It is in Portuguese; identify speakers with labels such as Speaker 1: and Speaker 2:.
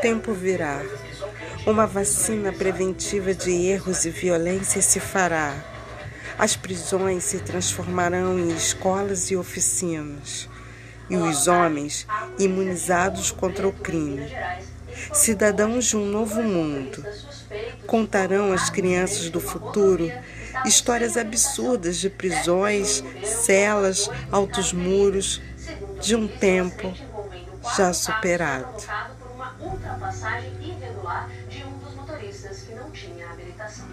Speaker 1: Tempo virá. Uma vacina preventiva de erros e violência se fará. As prisões se transformarão em escolas e oficinas. E os homens imunizados contra o crime. Cidadãos de um novo mundo. Contarão às crianças do futuro histórias absurdas de prisões, celas, altos muros, de um tempo já superado. Ultrapassagem irregular de um dos motoristas que não tinha habilitação.